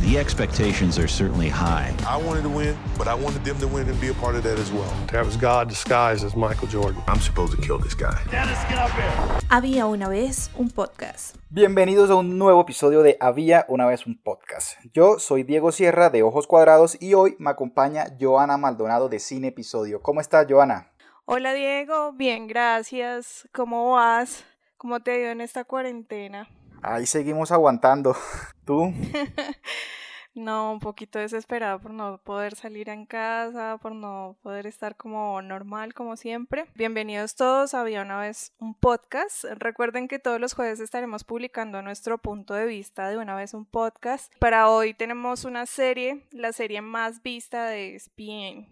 The expectations are certainly high. I wanted to win, but I wanted them to win and be a part of that as well. That was God disguised as Michael Jordan. I'm supposed to kill this guy. Había una vez un podcast. Bienvenidos a un nuevo episodio de Había una vez un podcast. Yo soy Diego Sierra de Ojos Cuadrados y hoy me acompaña Joana Maldonado de Cine Episodio. ¿Cómo estás, Joana? Hola Diego, bien, gracias. ¿Cómo vas? ¿Cómo te ha ido en esta cuarentena? Ahí seguimos aguantando. ¿Tú? No, un poquito desesperada por no poder salir en casa, por no poder estar como normal como siempre. Bienvenidos todos, había una vez un podcast. Recuerden que todos los jueves estaremos publicando nuestro punto de vista de una vez un podcast. Para hoy tenemos una serie, la serie más vista de ESPN.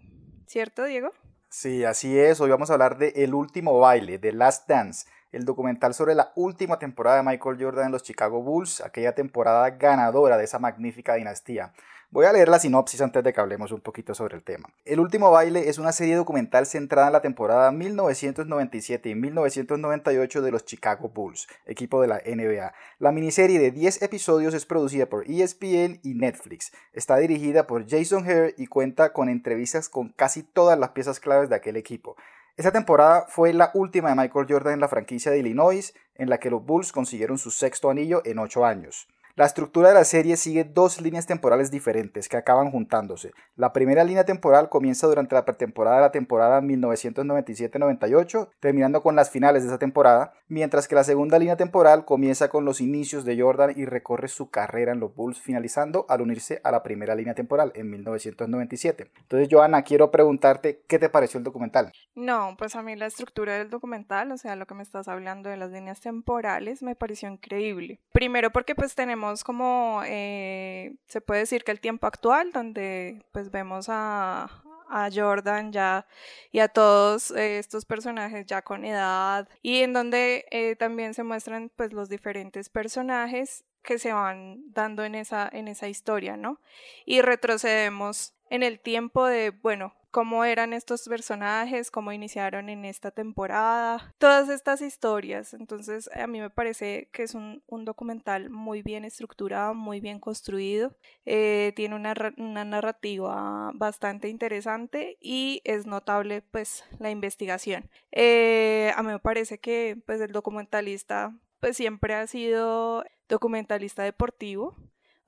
¿Cierto, Diego? Sí, así es. Hoy vamos a hablar de El último baile, de Last Dance el documental sobre la última temporada de Michael Jordan en los Chicago Bulls, aquella temporada ganadora de esa magnífica dinastía. Voy a leer la sinopsis antes de que hablemos un poquito sobre el tema. El último baile es una serie documental centrada en la temporada 1997 y 1998 de los Chicago Bulls, equipo de la NBA. La miniserie de 10 episodios es producida por ESPN y Netflix. Está dirigida por Jason Hare y cuenta con entrevistas con casi todas las piezas claves de aquel equipo. Esta temporada fue la última de Michael Jordan en la franquicia de Illinois, en la que los Bulls consiguieron su sexto anillo en ocho años. La estructura de la serie sigue dos líneas temporales diferentes que acaban juntándose. La primera línea temporal comienza durante la pretemporada de la temporada 1997-98, terminando con las finales de esa temporada, mientras que la segunda línea temporal comienza con los inicios de Jordan y recorre su carrera en los Bulls, finalizando al unirse a la primera línea temporal en 1997. Entonces, Joana, quiero preguntarte qué te pareció el documental. No, pues a mí la estructura del documental, o sea, lo que me estás hablando de las líneas temporales, me pareció increíble. Primero porque pues tenemos como, eh, se puede decir que el tiempo actual, donde pues vemos a, Jordan ya y a todos eh, estos personajes ya con edad y en donde eh, también se muestran pues los diferentes personajes que se van dando en esa, en esa historia, ¿no? Y retrocedemos en el tiempo de, bueno, cómo eran estos personajes, cómo iniciaron en esta temporada, todas estas historias. Entonces a mí me parece que es un, documental muy bien estructurado, muy bien construido, eh, tiene una, narrativa bastante interesante y es notable pues la investigación. Eh, a mí me parece que pues el documentalista pues siempre ha sido documentalista deportivo,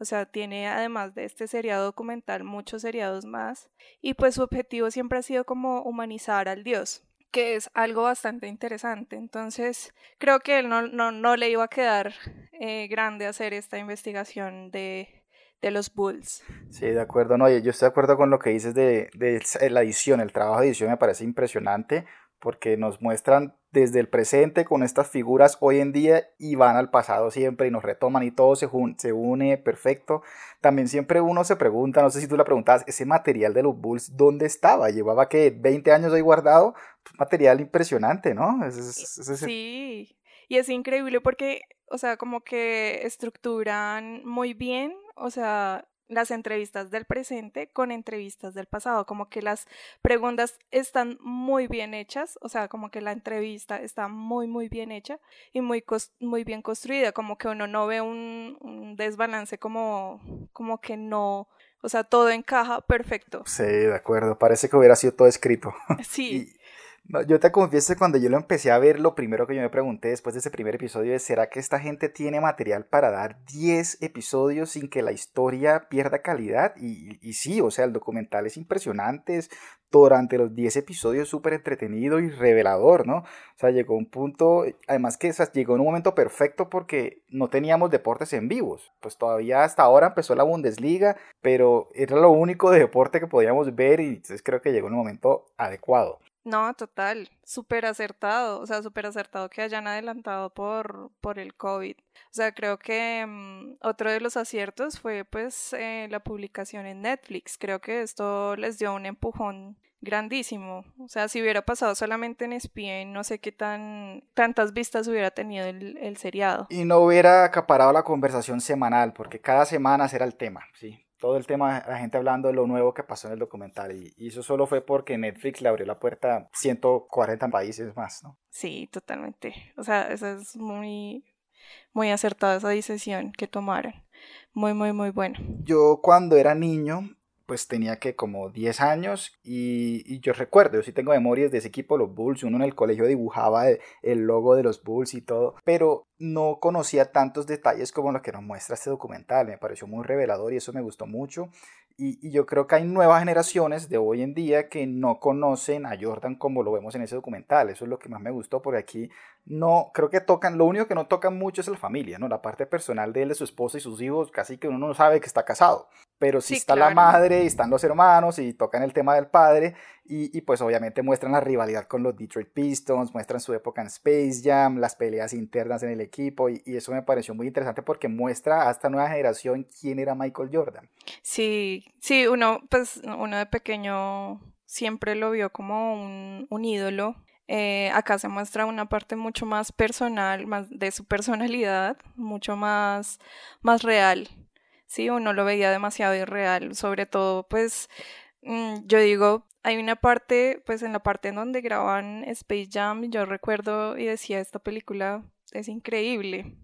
o sea, tiene además de este seriado documental muchos seriados más. Y pues su objetivo siempre ha sido como humanizar al dios que es algo bastante interesante. Entonces, creo que él no, no, le iba a quedar eh, grande hacer esta investigación de, de, los Bulls. Sí, de acuerdo. No, yo estoy de acuerdo con lo que dices de, de la edición. El trabajo de edición me parece impresionante porque nos muestran desde el presente con estas figuras hoy en día y van al pasado siempre y nos retoman y todo se, se une perfecto. También siempre uno se pregunta, no sé si tú la preguntabas, ese material de los Bulls, ¿dónde estaba? Llevaba que 20 años ahí guardado, material impresionante, ¿no? sí, y es increíble porque, o sea, como que estructuran muy bien, o sea, las entrevistas del presente con entrevistas del pasado, como que las preguntas están muy bien hechas, o sea, como que la entrevista está muy, muy bien hecha y muy, muy bien construida, como que uno no ve un, un desbalance como, como que no, o sea, todo encaja perfecto. Sí, de acuerdo, parece que hubiera sido todo escrito. Sí. Yo te confieso cuando yo lo empecé a ver, lo primero que yo me pregunté después de ese primer episodio es, ¿será que esta gente tiene material para dar 10 episodios sin que la historia pierda calidad? Y, sí, o sea, el documental es impresionante, es durante los 10 episodios súper entretenido y revelador, ¿no? O sea, llegó un punto, además que llegó en un momento perfecto porque no teníamos deportes en vivos, pues todavía hasta ahora empezó la Bundesliga, pero era lo único de deporte que podíamos ver y entonces creo que llegó en un momento adecuado. No, total, súper acertado, o sea, súper acertado que hayan adelantado por, por el COVID. O sea, creo que mm, otro de los aciertos fue pues eh, la publicación en Netflix. Creo que esto les dio un empujón grandísimo. O sea, si hubiera pasado solamente en ESPN, no sé qué tan tantas vistas hubiera tenido el, el seriado. Y no hubiera acaparado la conversación semanal, porque cada semana será el tema, ¿sí? Todo el tema, la gente hablando de lo nuevo que pasó en el documental. Y, y, eso solo fue porque Netflix le abrió la puerta a 140 países más, ¿no? Sí, totalmente. O sea, eso es muy, muy acertada esa decisión que tomaron. Muy, muy, muy bueno. Yo cuando era niño pues tenía que como 10 años y, yo recuerdo, yo sí tengo memorias de ese equipo, los Bulls, uno en el colegio dibujaba el, logo de los Bulls y todo, pero no conocía tantos detalles como lo que nos muestra este documental, me pareció muy revelador y eso me gustó mucho y, yo creo que hay nuevas generaciones de hoy en día que no conocen a Jordan como lo vemos en ese documental, eso es lo que más me gustó porque aquí no, creo que tocan, lo único que no tocan mucho es la familia, ¿no? La parte personal de él, de su esposa y sus hijos, casi que uno no sabe que está casado pero sí, está la madre y están los hermanos y tocan el tema del padre y, pues obviamente muestran la rivalidad con los Detroit Pistons, muestran su época en Space Jam, las peleas internas en el equipo y, eso me pareció muy interesante porque muestra a esta nueva generación quién era Michael Jordan. Sí, sí, uno pues uno de pequeño siempre lo vio como un, un ídolo. Eh, acá se muestra una parte mucho más personal, más de su personalidad, mucho más, más real sí, uno lo veía demasiado irreal, sobre todo, pues, mm, yo digo, hay una parte, pues en la parte en donde graban Space Jam, yo recuerdo y decía, esta película es increíble,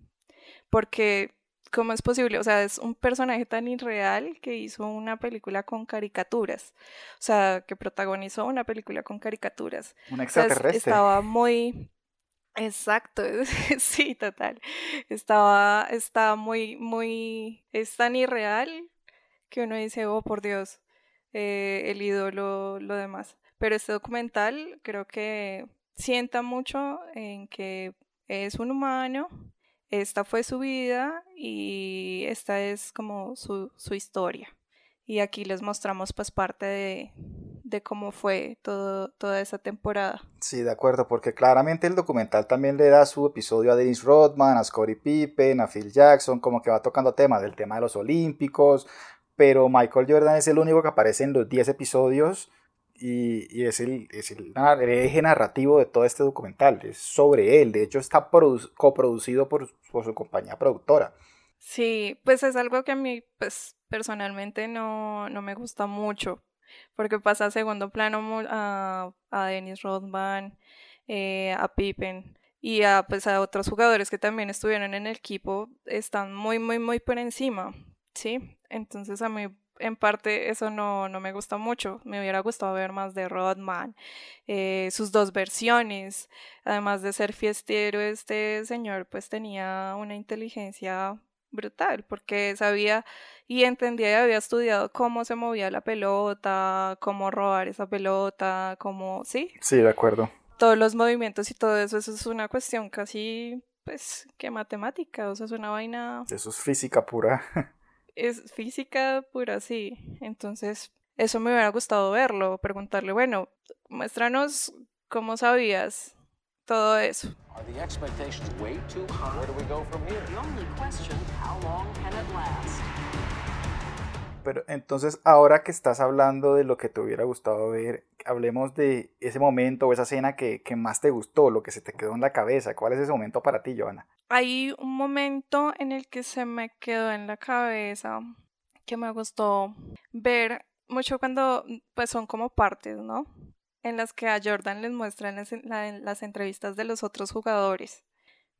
porque ¿cómo es posible? O sea, es un personaje tan irreal que hizo una película con caricaturas. O sea, que protagonizó una película con caricaturas. Un extraterrestre. estaba muy, Exacto, sí, total. Estaba, estaba muy, muy, es tan irreal que uno dice, oh, por Dios, eh, el ídolo, lo demás. Pero este documental creo que sienta mucho en que es un humano, esta fue su vida y esta es como su, su historia. Y aquí les mostramos pues parte de, de cómo fue todo, toda esa temporada. Sí, de acuerdo, porque claramente el documental también le da su episodio a Dennis Rodman, a Scottie Pippen, a Phil Jackson, como que va tocando temas del tema de los Olímpicos, pero Michael Jordan es el único que aparece en los 10 episodios y, es, el, es el, eje narrativo de todo este documental, es sobre él, de hecho está coproducido por, por su compañía productora. Sí, pues es algo que a mí pues personalmente no, no me gusta mucho porque pasa a segundo plano a, a Dennis Rodman, eh, a Pippen y a, pues, a otros jugadores que también estuvieron en el equipo, están muy, muy, muy por encima, ¿sí? Entonces a mí en parte eso no, no me gusta mucho. Me hubiera gustado ver más de Rodman, eh, sus dos versiones. Además de ser fiestero, este señor pues tenía una inteligencia brutal, porque sabía y entendía y había estudiado cómo se movía la pelota, cómo robar esa pelota, cómo, ¿sí? Sí, de acuerdo. Todos los movimientos y todo eso, eso es una cuestión casi, pues, que matemática, o sea, es una vaina... Eso es física pura. es física pura, sí. Entonces, eso me hubiera gustado verlo, preguntarle, bueno, muéstranos cómo sabías todo eso. Pero entonces, ahora que estás hablando de lo que te hubiera gustado ver, hablemos de ese momento o esa escena que, que, más te gustó, lo que se te quedó en la cabeza. ¿Cuál es ese momento para ti, Joana? Hay un momento en el que se me quedó en la cabeza que me gustó ver mucho cuando pues son como partes, ¿no? En las que a Jordan les muestran en las entrevistas de los otros jugadores.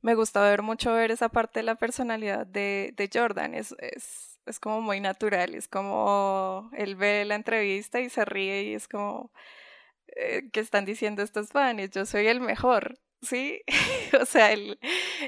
Me gusta ver mucho ver esa parte de la personalidad de, de Jordan, es, es, es, como muy natural, es como él ve la entrevista y se ríe y es como eh, que están diciendo estos fans, yo soy el mejor, ¿sí? o sea,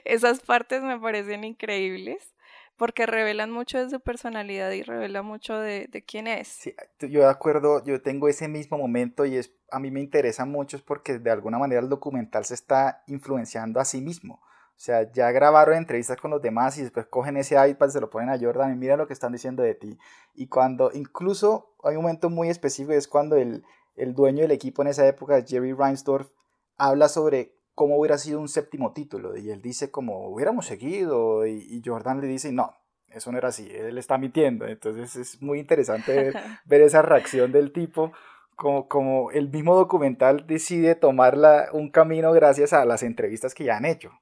esas partes me parecen increíbles porque revelan mucho de su personalidad y revela mucho de, de, quién es. Sí, yo de acuerdo, yo tengo ese mismo momento y es, a mí me interesa mucho es porque de alguna manera el documental se está influenciando a sí mismo. O sea, ya grabaron entrevistas con los demás y después cogen ese iPad, se lo ponen a Jordan y mira lo que están diciendo de ti. Y cuando, incluso hay un momento muy específico, es cuando el, el dueño del equipo en esa época, Jerry Reinsdorf, habla sobre cómo hubiera sido un séptimo título. Y él dice como hubiéramos seguido. Y, Jordan le dice, no, eso no era así, él está mintiendo. Entonces es muy interesante ver, esa reacción del tipo. Como, como el mismo documental decide tomar un camino gracias a las entrevistas que ya han hecho.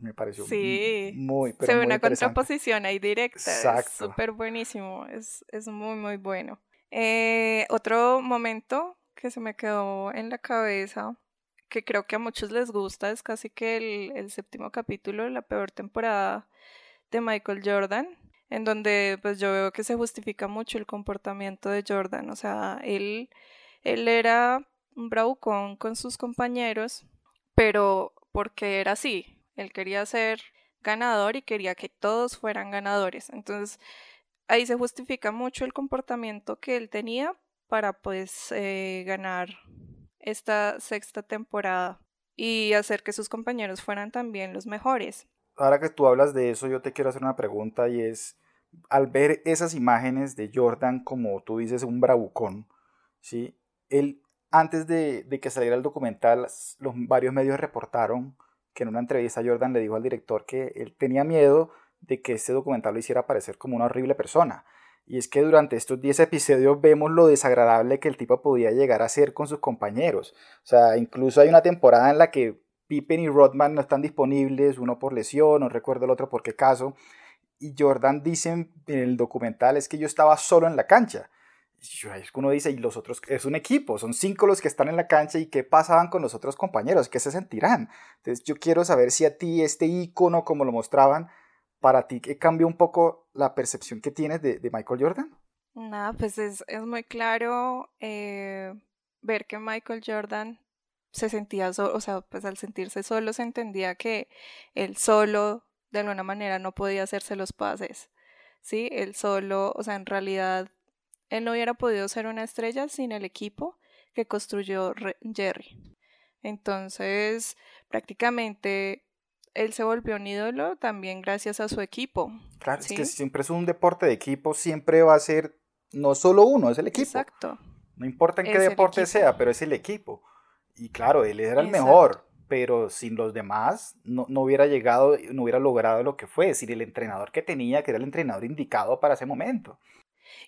Me pareció sí. muy, pero Se ve muy una contraposición ahí directa. Exacto. Es súper buenísimo. Es, es muy, muy bueno. Eh, otro momento que se me quedó en la cabeza, que creo que a muchos les gusta, es casi que el, el séptimo capítulo, la peor temporada de Michael Jordan, en donde pues yo veo que se justifica mucho el comportamiento de Jordan. O sea, él, él era un bravucón con sus compañeros, pero porque era así. Él quería ser ganador y quería que todos fueran ganadores. Entonces, ahí se justifica mucho el comportamiento que él tenía para pues eh, ganar esta sexta temporada y hacer que sus compañeros fueran también los mejores. Ahora que tú hablas de eso, yo te quiero hacer una pregunta y es, al ver esas imágenes de Jordan como tú dices, un bravucón, ¿sí? Él, antes de, de que saliera el documental, los varios medios reportaron que en una entrevista Jordan le dijo al director que él tenía miedo de que este documental lo hiciera parecer como una horrible persona. Y es que durante estos 10 episodios vemos lo desagradable que el tipo podía llegar a ser con sus compañeros. O sea, incluso hay una temporada en la que Pippen y Rodman no están disponibles, uno por lesión, no recuerdo el otro por qué caso. Y Jordan dice en el documental es que yo estaba solo en la cancha. Uno dice, y los otros, es un equipo, son cinco los que están en la cancha y qué pasaban con los otros compañeros, qué se sentirán. Entonces yo quiero saber si a ti este icono, como lo mostraban, para ti cambió un poco la percepción que tienes de, de Michael Jordan. Nada, pues es, es muy claro eh, ver que Michael Jordan se sentía solo, o sea, pues al sentirse solo se entendía que él solo de alguna manera no podía hacerse los pases, ¿sí? Él solo, o sea, en realidad él no hubiera podido ser una estrella sin el equipo que construyó Jerry. Entonces, prácticamente él se volvió un ídolo también gracias a su equipo. Claro, ¿sí? es que siempre es un deporte de equipo, siempre va a ser no solo uno, es el equipo. Exacto. No importa en qué Es deporte sea, pero es el equipo. Y claro, él era el Exacto. mejor, pero sin los demás no, no hubiera llegado, no hubiera logrado lo que fue, es decir, el entrenador que tenía, que era el entrenador indicado para ese momento.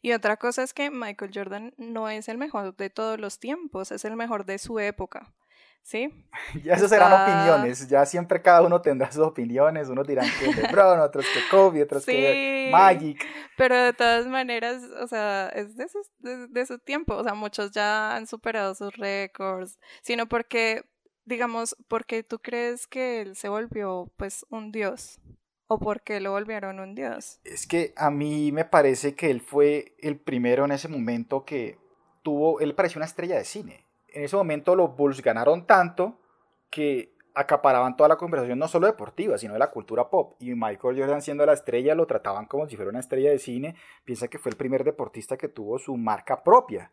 Y otra cosa es que Michael Jordan no es el mejor de todos los tiempos, es el mejor de su época. ¿Sí? Ya eso serán Está- opiniones, ya siempre cada uno tendrá sus opiniones, unos dirán que LeBron, otros que Kobe, otros que. Magic. Pero de todas maneras, o sea, es de, sus- de, de su tiempo. O sea, muchos ya han superado sus récords, sino porque, digamos, porque tú crees que él se volvió, pues, un dios. O porque lo volvieron un dios. Es que a mí me parece que él fue el primero en ese momento que tuvo, él parecía una estrella de cine. En ese momento los Bulls ganaron tanto que acaparaban toda la conversación, no solo deportiva, sino de la cultura pop. Y Michael Jordan siendo la estrella, lo trataban como si fuera una estrella de cine. Piensa que fue el primer deportista que tuvo su marca propia.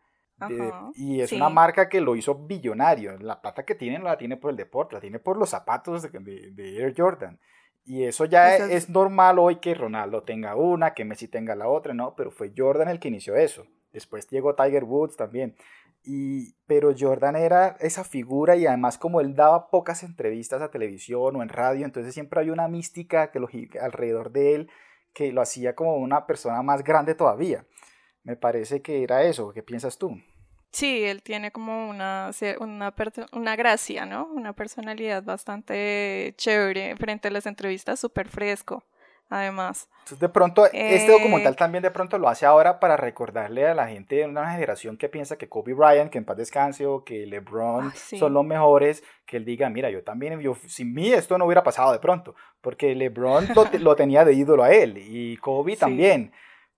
De- y es sí. una marca que lo hizo billonario. La plata que tiene no la tiene por el deporte, la tiene por los zapatos de, de- de Air Jordan. Y eso ya Eso es- es normal hoy que Ronaldo tenga una, que Messi tenga la otra, ¿no? Pero fue Jordan el que inició eso. Después llegó Tiger Woods también. Y, pero Jordan era esa figura y además como él daba pocas entrevistas a televisión o en radio, entonces siempre había una mística que lo, alrededor de él que lo hacía como una persona más grande todavía. Me parece que era eso. ¿Qué piensas tú? Sí, él tiene como una, una, una gracia, ¿no? Una personalidad bastante chévere frente a las entrevistas, súper fresco, además. Entonces, de pronto, este Eh, documental también de pronto lo hace ahora para recordarle a la gente de una generación que piensa que Kobe Bryant, que en paz descanse, o que LeBron sí. son los mejores, que él diga, mira, yo también, yo, sin mí esto no hubiera pasado de pronto, porque LeBron lo, te- lo tenía de ídolo a él, y Kobe Sí. también.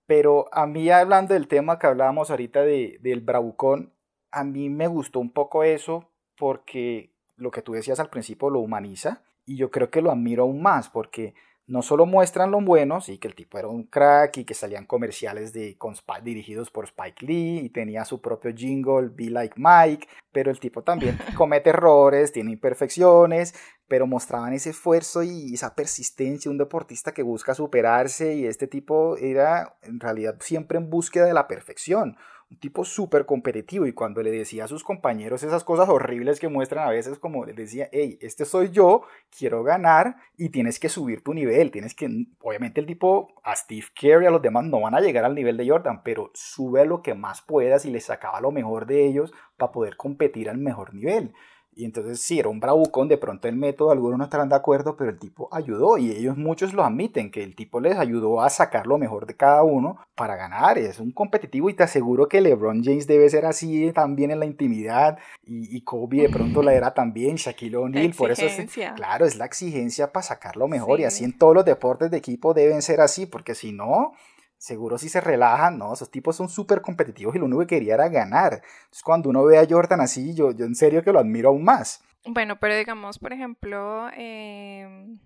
Pero a mí, hablando del tema que hablábamos ahorita de, del bravucón, a mí me gustó un poco eso, porque lo que tú decías al principio lo humaniza, y yo creo que lo admiro aún más, porque no solo muestran lo bueno, sí, que el tipo era un crack y que salían comerciales de, con Spike- dirigidos por Spike Lee y tenía su propio jingle, Be Like Mike, pero el tipo también comete errores, tiene imperfecciones, pero mostraban ese esfuerzo y esa persistencia, un deportista que busca superarse y este tipo era en realidad siempre en búsqueda de la perfección, un tipo súper competitivo y cuando le decía a sus compañeros esas cosas horribles que muestran a veces como les decía, hey, este soy yo, quiero ganar y tienes que subir tu nivel, tienes que, obviamente el tipo, a Steve Kerr a los demás no van a llegar al nivel de Jordan, pero sube lo que más puedas y le sacaba lo mejor de ellos para poder competir al mejor nivel. Y entonces sí, era un bravucón, de pronto el método, algunos no estarán de acuerdo, pero el tipo ayudó y ellos muchos lo admiten, que el tipo les ayudó a sacar lo mejor de cada uno para ganar. Es un competitivo y te aseguro que LeBron James debe ser así también en la intimidad. Y, y Kobe de pronto la era también, Shaquille O'Neal, por eso es, claro, es la exigencia para sacar lo mejor y así en todos los deportes de equipo deben ser así, porque si no, seguro si se relajan, no, esos tipos son súper competitivos y lo único que quería era ganar. Entonces cuando uno ve a Jordan así, yo, yo en serio que lo admiro aún más. Bueno, pero digamos, por ejemplo, eh,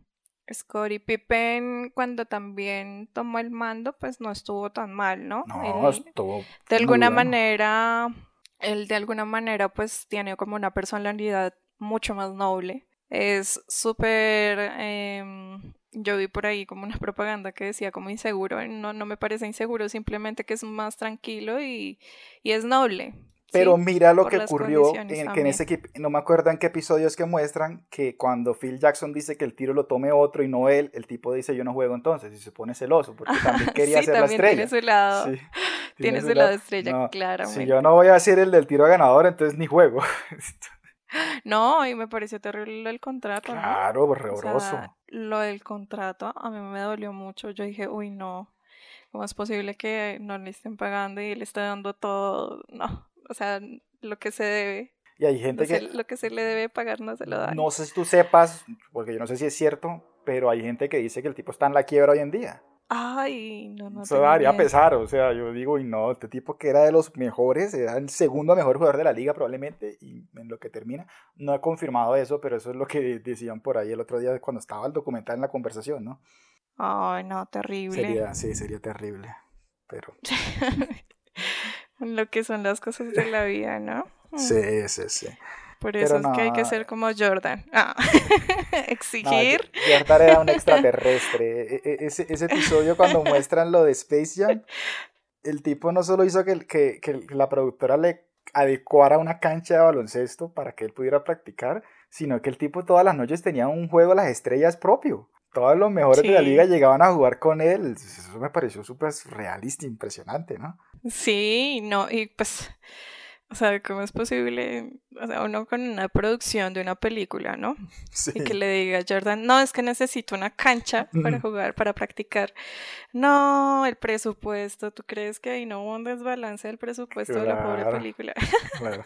Scottie Pippen cuando también tomó el mando, pues no estuvo tan mal, ¿no? No, estuvo de alguna manera, él de alguna manera pues tiene como una personalidad mucho más noble. Es súper... Eh, yo vi por ahí como una propaganda que decía como inseguro, no, no me parece inseguro, simplemente que es más tranquilo y, y es noble. Pero mira lo que ocurrió, en, que en ese equipo, no me acuerdo en qué episodios que muestran, que cuando Phil Jackson dice que el tiro lo tome otro y no él, el tipo dice yo no juego entonces y se pone celoso porque también quería sí, ser también la estrella. Tiene su lado, sí, tiene, su lado, estrella, claro. Si yo no voy a ser el del tiro ganador, entonces ni juego. No, y me pareció terrible el contrato. Claro, horroroso. lo del contrato a mí me dolió mucho. Yo dije, uy, no, ¿cómo es posible que no le estén pagando y le esté dando todo? No, o sea, lo que se debe. Y hay gente que... lo que se le debe pagar no se lo da. No sé si tú sepas, porque yo no sé si es cierto, pero hay gente que dice que el tipo está en la quiebra hoy en día. Ay, no, no. Eso daría pesar, o sea, yo digo, y no, este tipo que era de los mejores, era el segundo mejor jugador de la liga probablemente, y en lo que termina, no he confirmado eso, pero eso es lo que decían por ahí el otro día cuando estaba el documental en la conversación, ¿no? Ay, no, terrible. Sería, sí, sería terrible, pero... lo que son las cosas de la vida, ¿no? Sí, sí, sí. Por eso es que hay que ser como Jordan. Ah. Exigir. Jordan era un extraterrestre. E, e, ese, ese, episodio cuando muestran lo de Space Jam, el tipo no solo hizo que, que, que, la productora le adecuara una cancha de baloncesto para que él pudiera practicar, sino que el tipo todas las noches tenía un juego a las estrellas propio. Todos los mejores de la liga llegaban a jugar con él. Eso me pareció súper realista, impresionante, ¿no? Sí, no, y pues o sea, ¿cómo es posible? O sea, uno con una producción de una película, ¿no? Sí. Y que le diga a Jordan, no, es que necesito una cancha para jugar, para practicar. No, el presupuesto, ¿tú crees que ahí no hubo un desbalance del presupuesto de la pobre película? Claro.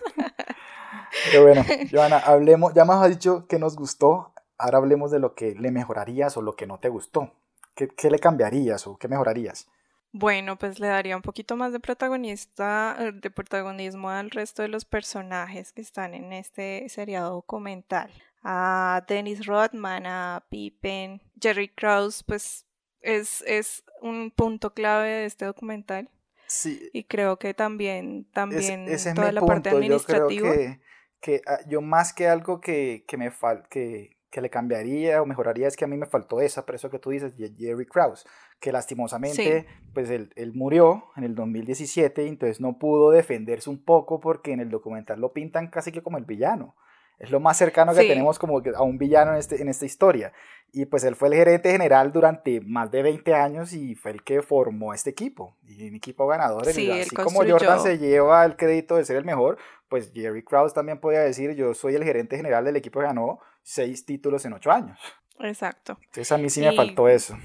Pero bueno, Joana, hablemos, ya me has dicho que nos gustó, ahora hablemos de lo que le mejorarías o lo que no te gustó. ¿Qué, qué le cambiarías o qué mejorarías? Bueno, pues le daría un poquito más de protagonista, eh, de protagonismo al resto de los personajes que están en este seriado documental. A Dennis Rodman, a Pippen, Jerry Krause, pues es, es un punto clave de este documental. Sí. Y creo que también, también toda la parte administrativa. Yo creo que, que ah, yo más que algo que, que me fal que, que le cambiaría o mejoraría es que a mí me faltó esa, pero eso que tú dices, Jerry Krause, que lastimosamente, pues él, él, murió en el 2017 y entonces no pudo defenderse un poco porque en el documental lo pintan casi que como el villano. Es lo más cercano que tenemos como a un villano en, este, en esta historia. Y pues él fue el gerente general durante más de 20 años y fue el que formó este equipo. Y un equipo ganador. Sí, así como Jordan se lleva el crédito de ser el mejor, pues Jerry Krause también podía decir, yo soy el gerente general del equipo que ganó seis títulos en ocho años. Exacto. Entonces a mí sí me faltó eso.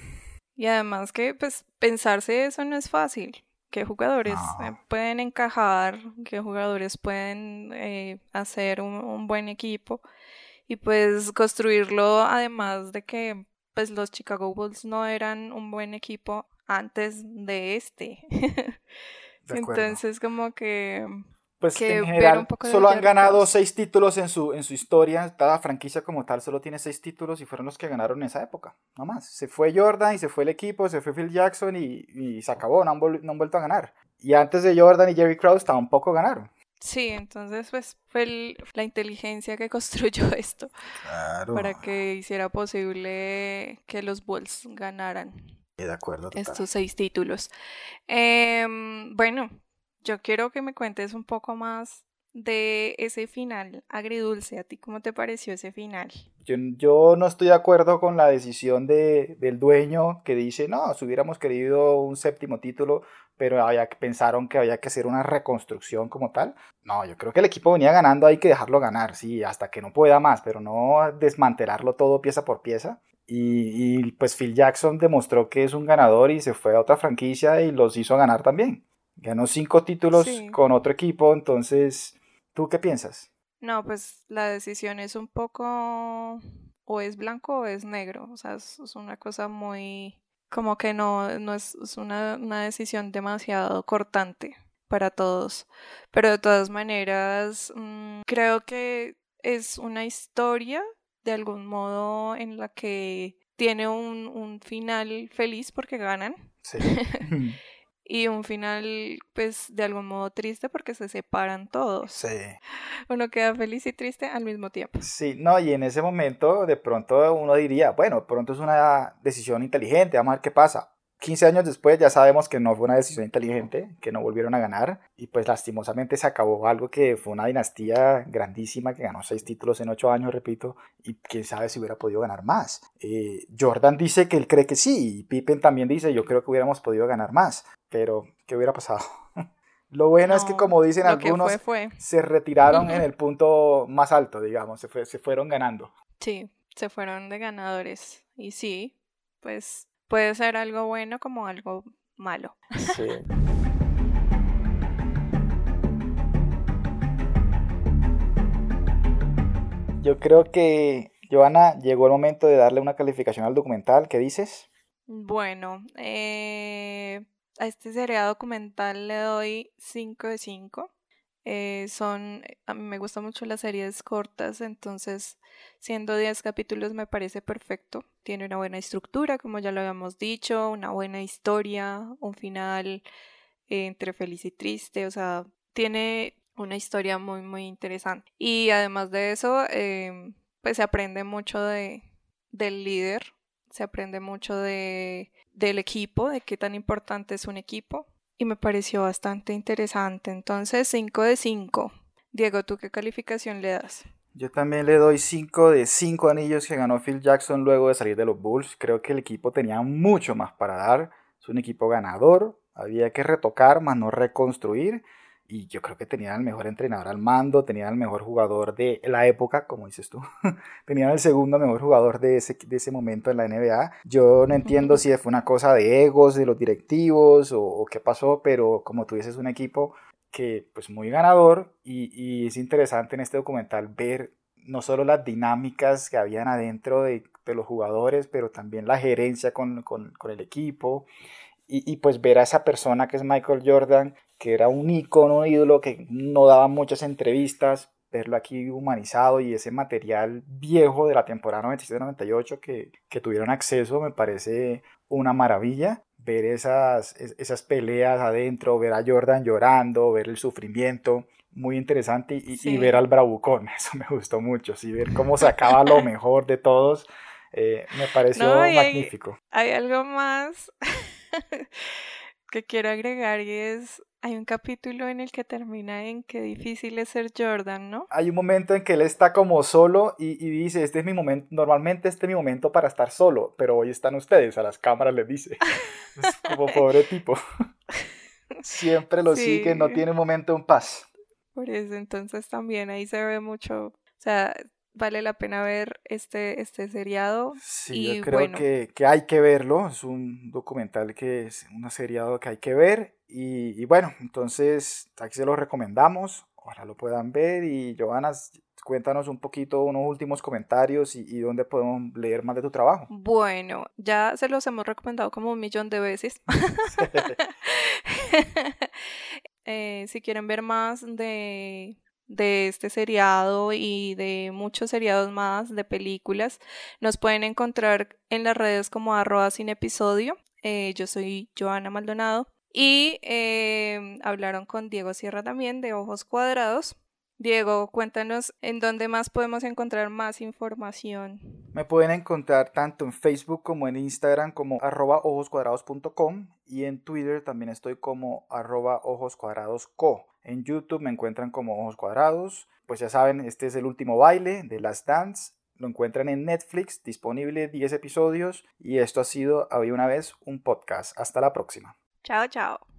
Y además que pues pensarse eso no es fácil. ¿Qué jugadores eh, pueden encajar? ¿Qué jugadores pueden eh, hacer un, buen equipo? Y pues construirlo además de que pues los Chicago Bulls no eran un buen equipo antes de este. Entonces como que pues en general solo han ganado seis títulos en su, en su historia. Cada franquicia como tal solo tiene seis títulos y fueron los que ganaron en esa época. No más. Se fue Jordan y se fue el equipo, se fue Phil Jackson y, y se acabó. No han, no han, vuelto a ganar. Y antes de Jordan y Jerry Krause tampoco ganaron. Sí, entonces pues fue la inteligencia que construyó esto. Claro. Para que hiciera posible que los Bulls ganaran. De acuerdo. Estos seis títulos. Eh, bueno, yo quiero que me cuentes un poco más de ese final agridulce. ¿A ti cómo te pareció ese final? Yo, no estoy de acuerdo con la decisión de, del dueño que dice, no, si hubiéramos querido un séptimo título, pero había, pensaron que había que hacer una reconstrucción como tal. No, yo creo que el equipo venía ganando, hay que dejarlo ganar, sí, hasta que no pueda más, pero no desmantelarlo todo pieza por pieza. Y, pues Phil Jackson demostró que es un ganador y se fue a otra franquicia y los hizo ganar también. Ganó cinco títulos con otro equipo, entonces, ¿tú qué piensas? No, pues la decisión es un poco o es blanco o es negro, o sea, es, una cosa muy como que no, no es, una, decisión demasiado cortante para todos, pero de todas maneras mm, creo que es una historia de algún modo en la que tiene un, un final feliz porque ganan. Sí. y un final, pues, de algún modo triste porque se separan todos. Sí. Uno queda feliz y triste al mismo tiempo. Sí, no, y en ese momento de pronto uno diría, bueno, pronto es una decisión inteligente, vamos a ver qué pasa. 15 años después ya sabemos que no fue una decisión inteligente, que no volvieron a ganar y pues lastimosamente se acabó algo que fue una dinastía grandísima que ganó 6 títulos en 8 años, repito, y quién sabe si hubiera podido ganar más. Eh, Jordan dice que él cree que sí y Pippen también dice yo creo que hubiéramos podido ganar más, pero ¿qué hubiera pasado? Lo bueno es que como dicen algunos, se retiraron en el punto más alto, digamos, se, se fueron ganando. Sí, se fueron de ganadores y sí, pues puede ser algo bueno como algo malo. Sí. Yo creo que, Joana, llegó el momento de darle una calificación al documental. ¿Qué dices? Bueno, eh, a este seriado documental le doy 5 de 5. Eh, son, a mí me gustan mucho las series cortas, entonces siendo 10 capítulos me parece perfecto. Tiene una buena estructura, como ya lo habíamos dicho, una buena historia, un final eh, entre feliz y triste, o sea, tiene una historia muy, muy interesante. Y además de eso, em, pues se aprende mucho de, del líder, se aprende mucho de, del equipo, de qué tan importante es un equipo y me pareció bastante interesante. Entonces, 5 de 5. Diego, ¿tú qué calificación le das? Yo también le doy 5 de 5 anillos que ganó Phil Jackson luego de salir de los Bulls. Creo que el equipo tenía mucho más para dar. Es un equipo ganador. Había que retocar, más no reconstruir y yo creo que tenían el mejor entrenador al mando, tenían el mejor jugador de la época, como dices tú, tenían el segundo mejor jugador de ese, de ese momento en la NBA. Yo no entiendo si fue una cosa de egos de los directivos o, qué pasó, pero como tú dices, un equipo que pues muy ganador y, y, es interesante en este documental ver no solo las dinámicas que habían adentro de, de los jugadores, pero también la gerencia con, con, con el equipo. Y, y, pues ver a esa persona que es Michael Jordan que era un ícono, un ídolo que no daba muchas entrevistas, verlo aquí humanizado y ese material viejo de la temporada 97-98 que, que tuvieron acceso me parece una maravilla. Ver esas, esas peleas adentro, ver a Jordan llorando, ver el sufrimiento, muy interesante y, ver al bravucón, eso me gustó mucho, sí, ver cómo sacaba lo mejor de todos, eh, me pareció magnífico. hay algo más que quiero agregar y es hay un capítulo en el que termina en qué difícil es ser Jordan, ¿no? Hay un momento en que él está como solo y, dice, este es mi momento, normalmente este es mi momento para estar solo, pero hoy están ustedes, a las cámaras le dice. es como pobre tipo. Siempre lo sigue, no tiene momento en paz. Por eso entonces también ahí se ve mucho, o sea, vale la pena ver este, este seriado. Sí, yo creo que, que, hay que verlo. Es un documental que es un seriado que hay que ver. Y, bueno, entonces aquí se lo recomendamos. Ojalá lo puedan ver. Y Giovanna, cuéntanos un poquito unos últimos comentarios y, y, dónde podemos leer más de tu trabajo. Bueno, ya se los hemos recomendado como un millón de veces. Eh, si quieren ver más de de este seriado y de muchos seriados más de películas. Nos pueden encontrar en las redes como arroba sin episodio. Eh, yo soy Joana Maldonado. Y eh, hablaron con Diego Sierra también de Ojos Cuadrados. Diego, cuéntanos en dónde más podemos encontrar más información. Me pueden encontrar tanto en Facebook como en Instagram como arroba ojoscuadrados.com y en Twitter también estoy como arroba ojoscuadradosco. En YouTube me encuentran como Ojos Cuadrados. Pues ya saben, este es el último baile de Last Dance. Lo encuentran en Netflix, disponible 10 episodios. Y esto ha sido Había una vez un podcast. Hasta la próxima. Chao, chao.